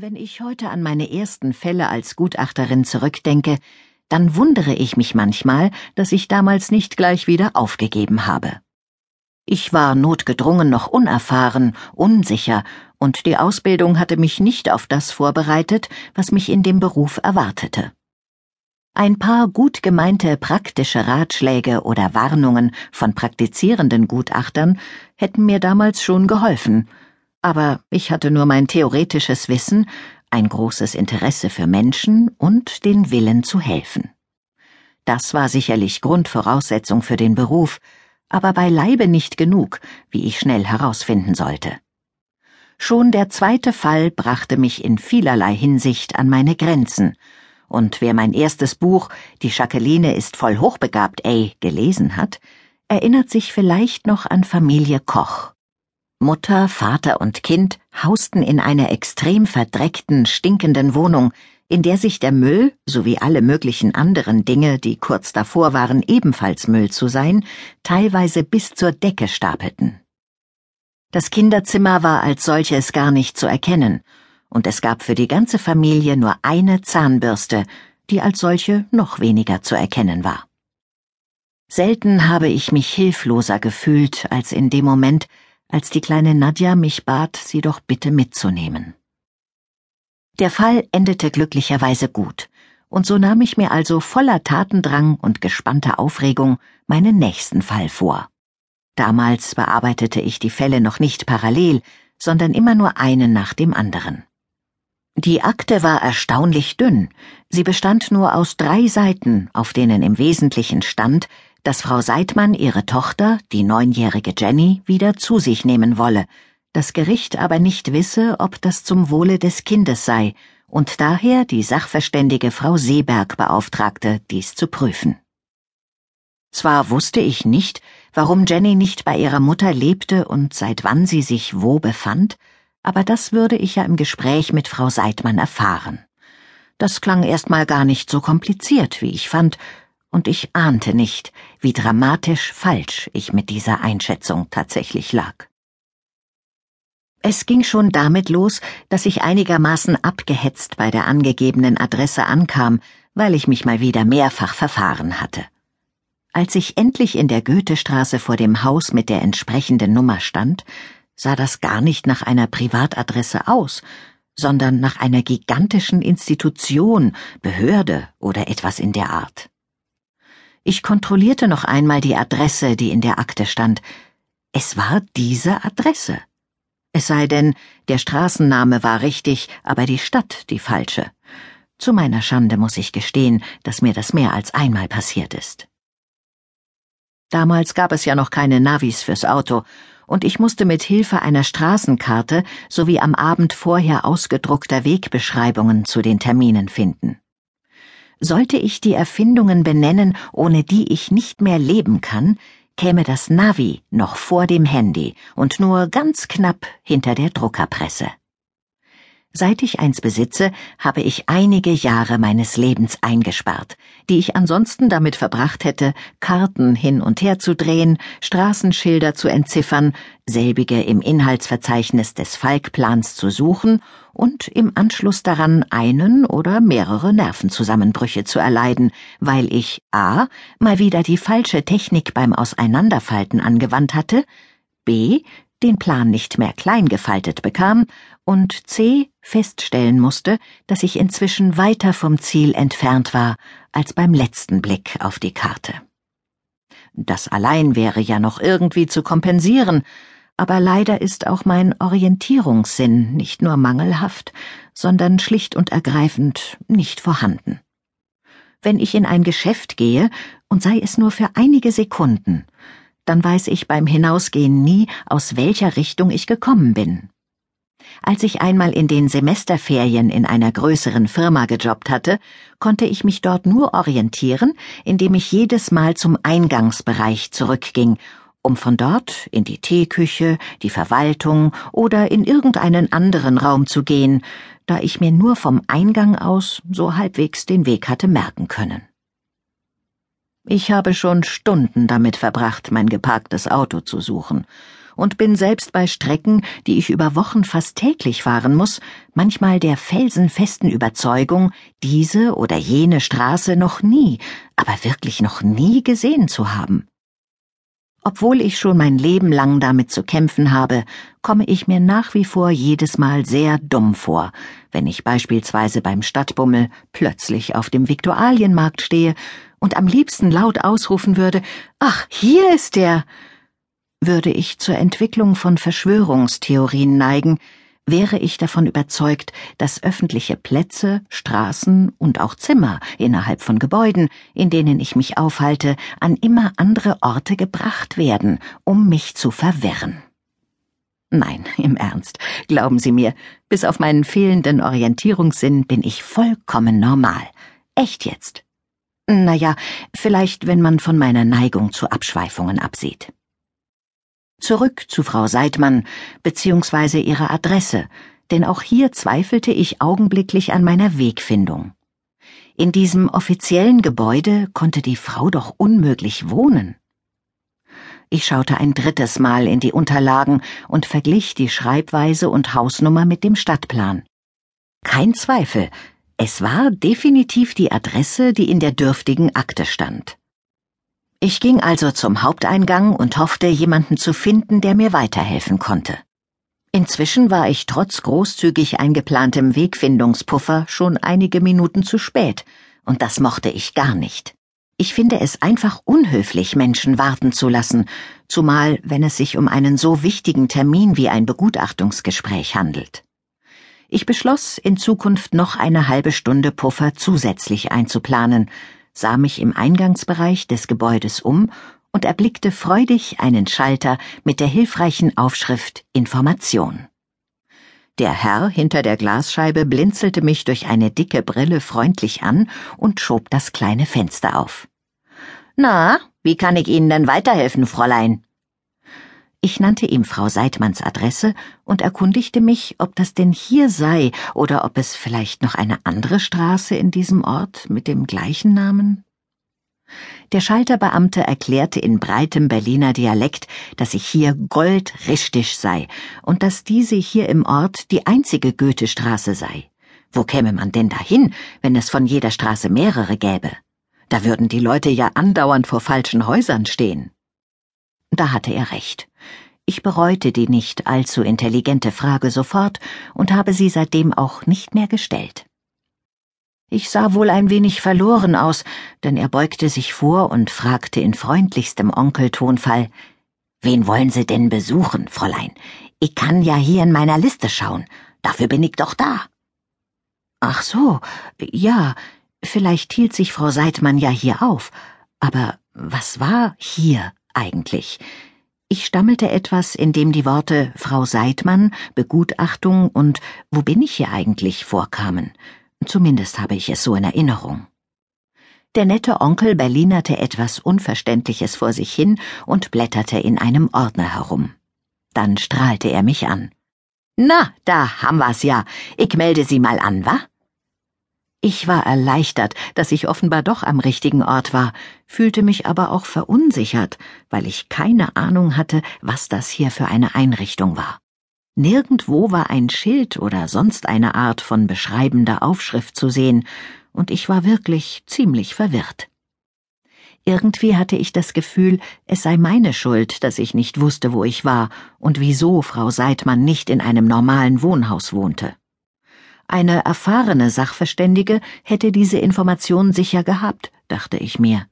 Wenn ich heute an meine ersten Fälle als Gutachterin zurückdenke, dann wundere ich mich manchmal, dass ich damals nicht gleich wieder aufgegeben habe. Ich war notgedrungen noch unerfahren, unsicher, und die Ausbildung hatte mich nicht auf das vorbereitet, was mich in dem Beruf erwartete. Ein paar gut gemeinte praktische Ratschläge oder Warnungen von praktizierenden Gutachtern hätten mir damals schon geholfen, aber ich hatte nur mein theoretisches Wissen, ein großes Interesse für Menschen und den Willen zu helfen. Das war sicherlich Grundvoraussetzung für den Beruf, aber beileibe nicht genug, wie ich schnell herausfinden sollte. Schon der zweite Fall brachte mich in vielerlei Hinsicht an meine Grenzen, und wer mein erstes Buch Die Jacqueline ist voll hochbegabt, ey, gelesen hat, erinnert sich vielleicht noch an Familie Koch. Mutter, Vater und Kind hausten in einer extrem verdreckten, stinkenden Wohnung, in der sich der Müll sowie alle möglichen anderen Dinge, die kurz davor waren, ebenfalls Müll zu sein, teilweise bis zur Decke stapelten. Das Kinderzimmer war als solches gar nicht zu erkennen, und es gab für die ganze Familie nur eine Zahnbürste, die als solche noch weniger zu erkennen war. Selten habe ich mich hilfloser gefühlt als in dem Moment, als die kleine Nadja mich bat, sie doch bitte mitzunehmen. Der Fall endete glücklicherweise gut, und so nahm ich mir also voller Tatendrang und gespannter Aufregung meinen nächsten Fall vor. Damals bearbeitete ich die Fälle noch nicht parallel, sondern immer nur einen nach dem anderen. Die Akte war erstaunlich dünn, sie bestand nur aus drei Seiten, auf denen im Wesentlichen stand, dass Frau Seidmann ihre Tochter, die neunjährige Jenny, wieder zu sich nehmen wolle, das Gericht aber nicht wisse, ob das zum Wohle des Kindes sei, und daher die Sachverständige Frau Seeberg beauftragte, dies zu prüfen. Zwar wusste ich nicht, warum Jenny nicht bei ihrer Mutter lebte und seit wann sie sich wo befand, aber das würde ich ja im Gespräch mit Frau Seidmann erfahren. Das klang erstmal gar nicht so kompliziert, wie ich fand, und ich ahnte nicht, wie dramatisch falsch ich mit dieser Einschätzung tatsächlich lag. Es ging schon damit los, dass ich einigermaßen abgehetzt bei der angegebenen Adresse ankam, weil ich mich mal wieder mehrfach verfahren hatte. Als ich endlich in der Goethestraße vor dem Haus mit der entsprechenden Nummer stand, sah das gar nicht nach einer Privatadresse aus, sondern nach einer gigantischen Institution, Behörde oder etwas in der Art. Ich kontrollierte noch einmal die Adresse, die in der Akte stand. Es war diese Adresse. Es sei denn, der Straßenname war richtig, aber die Stadt die falsche. Zu meiner Schande muss ich gestehen, dass mir das mehr als einmal passiert ist. Damals gab es ja noch keine Navis fürs Auto, und ich musste mit Hilfe einer Straßenkarte sowie am Abend vorher ausgedruckter Wegbeschreibungen zu den Terminen finden. Sollte ich die Erfindungen benennen, ohne die ich nicht mehr leben kann, käme das Navi noch vor dem Handy und nur ganz knapp hinter der Druckerpresse. Seit ich eins besitze, habe ich einige Jahre meines Lebens eingespart, die ich ansonsten damit verbracht hätte, Karten hin und her zu drehen, Straßenschilder zu entziffern, selbige im Inhaltsverzeichnis des Falkplans zu suchen und im Anschluss daran einen oder mehrere Nervenzusammenbrüche zu erleiden, weil ich a. mal wieder die falsche Technik beim Auseinanderfalten angewandt hatte, b den Plan nicht mehr klein gefaltet bekam und C feststellen musste, dass ich inzwischen weiter vom Ziel entfernt war als beim letzten Blick auf die Karte. Das allein wäre ja noch irgendwie zu kompensieren, aber leider ist auch mein Orientierungssinn nicht nur mangelhaft, sondern schlicht und ergreifend nicht vorhanden. Wenn ich in ein Geschäft gehe, und sei es nur für einige Sekunden, dann weiß ich beim Hinausgehen nie, aus welcher Richtung ich gekommen bin. Als ich einmal in den Semesterferien in einer größeren Firma gejobbt hatte, konnte ich mich dort nur orientieren, indem ich jedes Mal zum Eingangsbereich zurückging, um von dort in die Teeküche, die Verwaltung oder in irgendeinen anderen Raum zu gehen, da ich mir nur vom Eingang aus so halbwegs den Weg hatte merken können. Ich habe schon Stunden damit verbracht, mein geparktes Auto zu suchen, und bin selbst bei Strecken, die ich über Wochen fast täglich fahren muss, manchmal der felsenfesten Überzeugung, diese oder jene Straße noch nie, aber wirklich noch nie gesehen zu haben. Obwohl ich schon mein Leben lang damit zu kämpfen habe, komme ich mir nach wie vor jedes Mal sehr dumm vor, wenn ich beispielsweise beim Stadtbummel plötzlich auf dem Viktualienmarkt stehe und am liebsten laut ausrufen würde, ach, hier ist der. Würde ich zur Entwicklung von Verschwörungstheorien neigen, wäre ich davon überzeugt, dass öffentliche Plätze, Straßen und auch Zimmer innerhalb von Gebäuden, in denen ich mich aufhalte, an immer andere Orte gebracht werden, um mich zu verwirren. Nein, im Ernst, glauben Sie mir, bis auf meinen fehlenden Orientierungssinn bin ich vollkommen normal. Echt jetzt. Naja, vielleicht, wenn man von meiner Neigung zu Abschweifungen absieht. Zurück zu Frau Seidmann beziehungsweise ihrer Adresse, denn auch hier zweifelte ich augenblicklich an meiner Wegfindung. In diesem offiziellen Gebäude konnte die Frau doch unmöglich wohnen. Ich schaute ein drittes Mal in die Unterlagen und verglich die Schreibweise und Hausnummer mit dem Stadtplan. Kein Zweifel, es war definitiv die Adresse, die in der dürftigen Akte stand. Ich ging also zum Haupteingang und hoffte, jemanden zu finden, der mir weiterhelfen konnte. Inzwischen war ich trotz großzügig eingeplantem Wegfindungspuffer schon einige Minuten zu spät, und das mochte ich gar nicht. Ich finde es einfach unhöflich, Menschen warten zu lassen, zumal wenn es sich um einen so wichtigen Termin wie ein Begutachtungsgespräch handelt. Ich beschloss, in Zukunft noch eine halbe Stunde Puffer zusätzlich einzuplanen, sah mich im Eingangsbereich des Gebäudes um und erblickte freudig einen Schalter mit der hilfreichen Aufschrift Information. Der Herr hinter der Glasscheibe blinzelte mich durch eine dicke Brille freundlich an und schob das kleine Fenster auf. Na, wie kann ich Ihnen denn weiterhelfen, Fräulein? Ich nannte ihm Frau Seidmanns Adresse und erkundigte mich, ob das denn hier sei oder ob es vielleicht noch eine andere Straße in diesem Ort mit dem gleichen Namen. Der Schalterbeamte erklärte in breitem Berliner Dialekt, dass ich hier goldrichtig sei und dass diese hier im Ort die einzige Goethestraße sei. Wo käme man denn dahin, wenn es von jeder Straße mehrere gäbe? Da würden die Leute ja andauernd vor falschen Häusern stehen. Da hatte er recht. Ich bereute die nicht allzu intelligente Frage sofort und habe sie seitdem auch nicht mehr gestellt. Ich sah wohl ein wenig verloren aus, denn er beugte sich vor und fragte in freundlichstem Onkeltonfall Wen wollen Sie denn besuchen, Fräulein? Ich kann ja hier in meiner Liste schauen. Dafür bin ich doch da. Ach so, ja, vielleicht hielt sich Frau Seidmann ja hier auf. Aber was war hier eigentlich? Ich stammelte etwas, in dem die Worte Frau Seidmann, Begutachtung und Wo bin ich hier eigentlich vorkamen. Zumindest habe ich es so in Erinnerung. Der nette Onkel berlinerte etwas Unverständliches vor sich hin und blätterte in einem Ordner herum. Dann strahlte er mich an. Na, da haben wir's ja. Ich melde Sie mal an, wa? Ich war erleichtert, dass ich offenbar doch am richtigen Ort war, fühlte mich aber auch verunsichert, weil ich keine Ahnung hatte, was das hier für eine Einrichtung war. Nirgendwo war ein Schild oder sonst eine Art von beschreibender Aufschrift zu sehen, und ich war wirklich ziemlich verwirrt. Irgendwie hatte ich das Gefühl, es sei meine Schuld, dass ich nicht wusste, wo ich war und wieso Frau Seidmann nicht in einem normalen Wohnhaus wohnte. Eine erfahrene Sachverständige hätte diese Information sicher gehabt, dachte ich mir.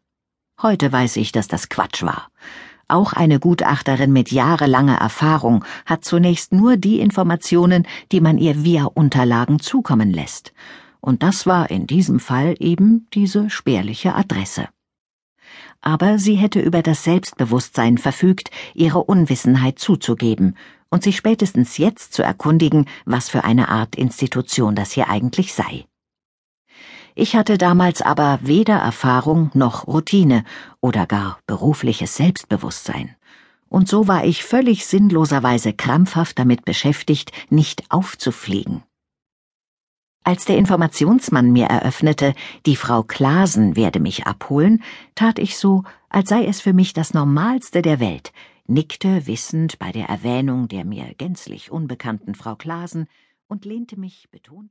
Heute weiß ich, dass das Quatsch war. Auch eine Gutachterin mit jahrelanger Erfahrung hat zunächst nur die Informationen, die man ihr via Unterlagen zukommen lässt. Und das war in diesem Fall eben diese spärliche Adresse. Aber sie hätte über das Selbstbewusstsein verfügt, ihre Unwissenheit zuzugeben und sich spätestens jetzt zu erkundigen, was für eine Art Institution das hier eigentlich sei. Ich hatte damals aber weder Erfahrung noch Routine oder gar berufliches Selbstbewusstsein. Und so war ich völlig sinnloserweise krampfhaft damit beschäftigt, nicht aufzufliegen. Als der Informationsmann mir eröffnete, die Frau Klasen werde mich abholen, tat ich so, als sei es für mich das Normalste der Welt, nickte wissend bei der Erwähnung der mir gänzlich unbekannten Frau Klasen und lehnte mich betont